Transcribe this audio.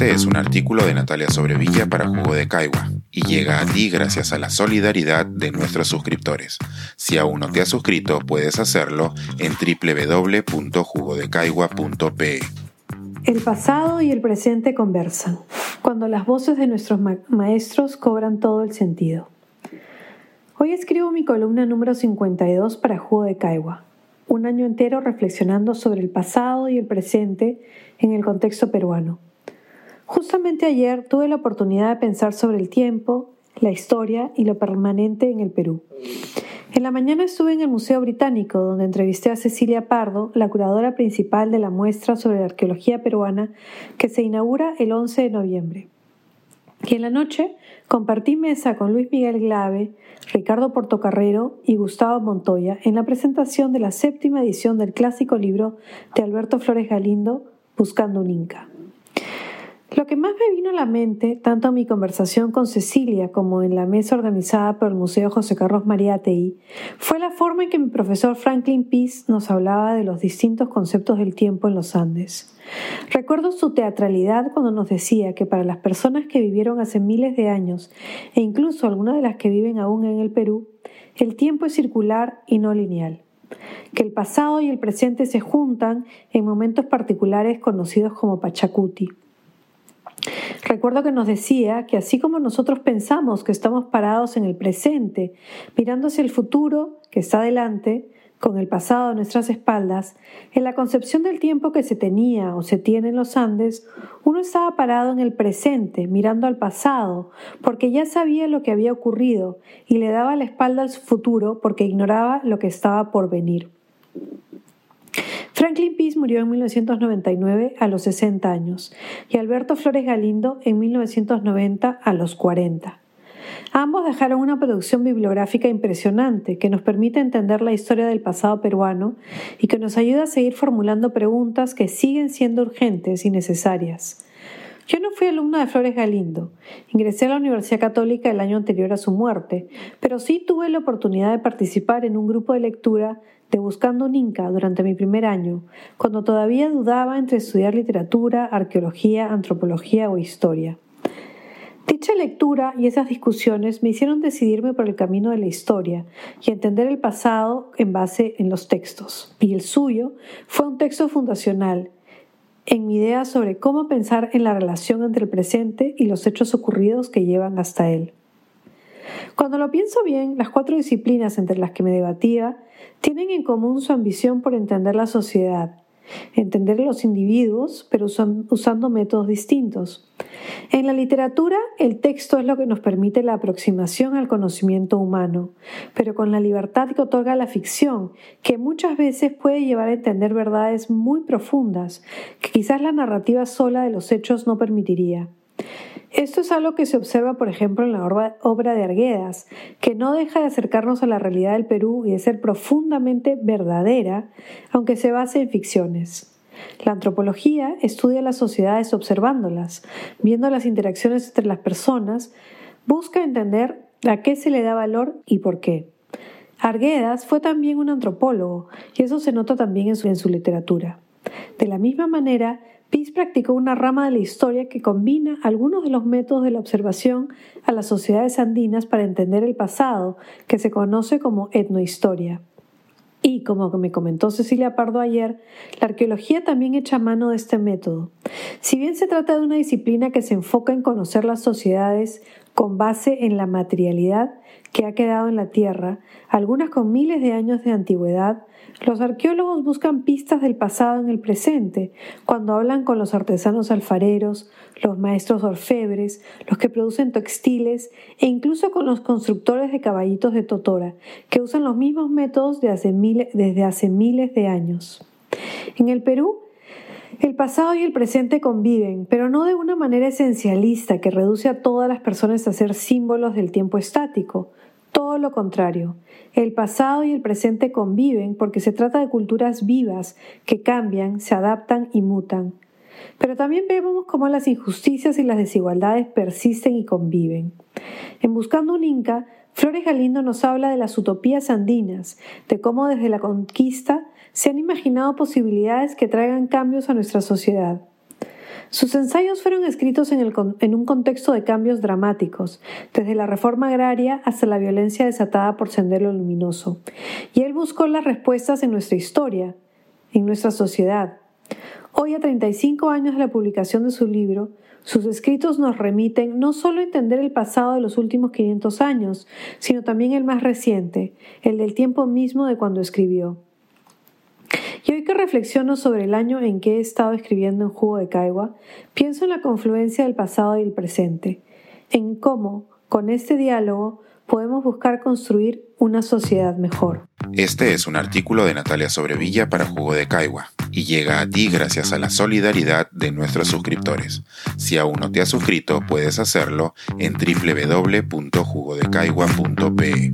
Este es un artículo de Natalia Sobrevilla para Jugo de Caigua y llega a ti gracias a la solidaridad de nuestros suscriptores. Si aún no te has suscrito, puedes hacerlo en www.jugodecaigua.pe. El pasado y el presente conversan, cuando las voces de nuestros maestros cobran todo el sentido. Hoy escribo mi columna número 52 para Jugo de Caigua, un año entero reflexionando sobre el pasado y el presente en el contexto peruano. Justamente ayer tuve la oportunidad de pensar sobre el tiempo, la historia y lo permanente en el Perú. En la mañana estuve en el Museo Británico, donde entrevisté a Cecilia Pardo, la curadora principal de la muestra sobre la arqueología peruana que se inaugura el 11 de noviembre. Y en la noche compartí mesa con Luis Miguel Glave, Ricardo Portocarrero y Gustavo Montoya en la presentación de la séptima edición del clásico libro de Alberto Flores Galindo, Buscando un Inca. Lo que más me vino a la mente, tanto en mi conversación con Cecilia como en la mesa organizada por el Museo José Carlos Mariátegui, fue la forma en que mi profesor Franklin Peace nos hablaba de los distintos conceptos del tiempo en los Andes. Recuerdo su teatralidad cuando nos decía que para las personas que vivieron hace miles de años, e incluso algunas de las que viven aún en el Perú, el tiempo es circular y no lineal que el pasado y el presente se juntan en momentos particulares conocidos como Pachacuti. Recuerdo que nos decía que así como nosotros pensamos que estamos parados en el presente, mirando el futuro que está delante, con el pasado a nuestras espaldas, en la concepción del tiempo que se tenía o se tiene en los Andes, uno estaba parado en el presente, mirando al pasado, porque ya sabía lo que había ocurrido y le daba la espalda al futuro porque ignoraba lo que estaba por venir. Franklin Peace murió en 1999 a los 60 años y Alberto Flores Galindo en 1990 a los 40. Ambos dejaron una producción bibliográfica impresionante que nos permite entender la historia del pasado peruano y que nos ayuda a seguir formulando preguntas que siguen siendo urgentes y necesarias. Yo no fui alumna de Flores Galindo. Ingresé a la Universidad Católica el año anterior a su muerte, pero sí tuve la oportunidad de participar en un grupo de lectura de Buscando un Inca durante mi primer año, cuando todavía dudaba entre estudiar literatura, arqueología, antropología o historia. Dicha lectura y esas discusiones me hicieron decidirme por el camino de la historia y entender el pasado en base en los textos. Y el suyo fue un texto fundacional en mi idea sobre cómo pensar en la relación entre el presente y los hechos ocurridos que llevan hasta él. Cuando lo pienso bien, las cuatro disciplinas entre las que me debatía tienen en común su ambición por entender la sociedad, entender los individuos, pero usando métodos distintos. En la literatura, el texto es lo que nos permite la aproximación al conocimiento humano, pero con la libertad que otorga la ficción, que muchas veces puede llevar a entender verdades muy profundas, que quizás la narrativa sola de los hechos no permitiría. Esto es algo que se observa, por ejemplo, en la obra de Arguedas, que no deja de acercarnos a la realidad del Perú y de ser profundamente verdadera, aunque se base en ficciones. La antropología estudia las sociedades observándolas, viendo las interacciones entre las personas, busca entender a qué se le da valor y por qué. Arguedas fue también un antropólogo, y eso se nota también en su, en su literatura. De la misma manera, Peace practicó una rama de la historia que combina algunos de los métodos de la observación a las sociedades andinas para entender el pasado, que se conoce como etnohistoria. Y, como me comentó Cecilia Pardo ayer, la arqueología también echa mano de este método. Si bien se trata de una disciplina que se enfoca en conocer las sociedades con base en la materialidad que ha quedado en la Tierra, algunas con miles de años de antigüedad, los arqueólogos buscan pistas del pasado en el presente, cuando hablan con los artesanos alfareros, los maestros orfebres, los que producen textiles e incluso con los constructores de caballitos de Totora, que usan los mismos métodos desde hace miles de años. En el Perú, el pasado y el presente conviven, pero no de una manera esencialista que reduce a todas las personas a ser símbolos del tiempo estático. Todo lo contrario, el pasado y el presente conviven porque se trata de culturas vivas que cambian, se adaptan y mutan. Pero también vemos cómo las injusticias y las desigualdades persisten y conviven. En Buscando un Inca, Flores Galindo nos habla de las utopías andinas, de cómo desde la conquista se han imaginado posibilidades que traigan cambios a nuestra sociedad. Sus ensayos fueron escritos en, un contexto de cambios dramáticos, desde la reforma agraria hasta la violencia desatada por Sendero Luminoso, y él buscó las respuestas en nuestra historia, en nuestra sociedad. Hoy, a 35 años de la publicación de su libro, sus escritos nos remiten no solo a entender el pasado de los últimos 500 años, sino también el más reciente, el del tiempo mismo de cuando escribió. Y hoy que reflexiono sobre el año en que he estado escribiendo en Jugo de Caigua, pienso en la confluencia del pasado y el presente, en cómo, con este diálogo, podemos buscar construir una sociedad mejor. Este es un artículo de Natalia Sobrevilla para Jugo de Caigua y llega a ti gracias a la solidaridad de nuestros suscriptores. Si aún no te has suscrito, puedes hacerlo en www.jugodecaigua.pe.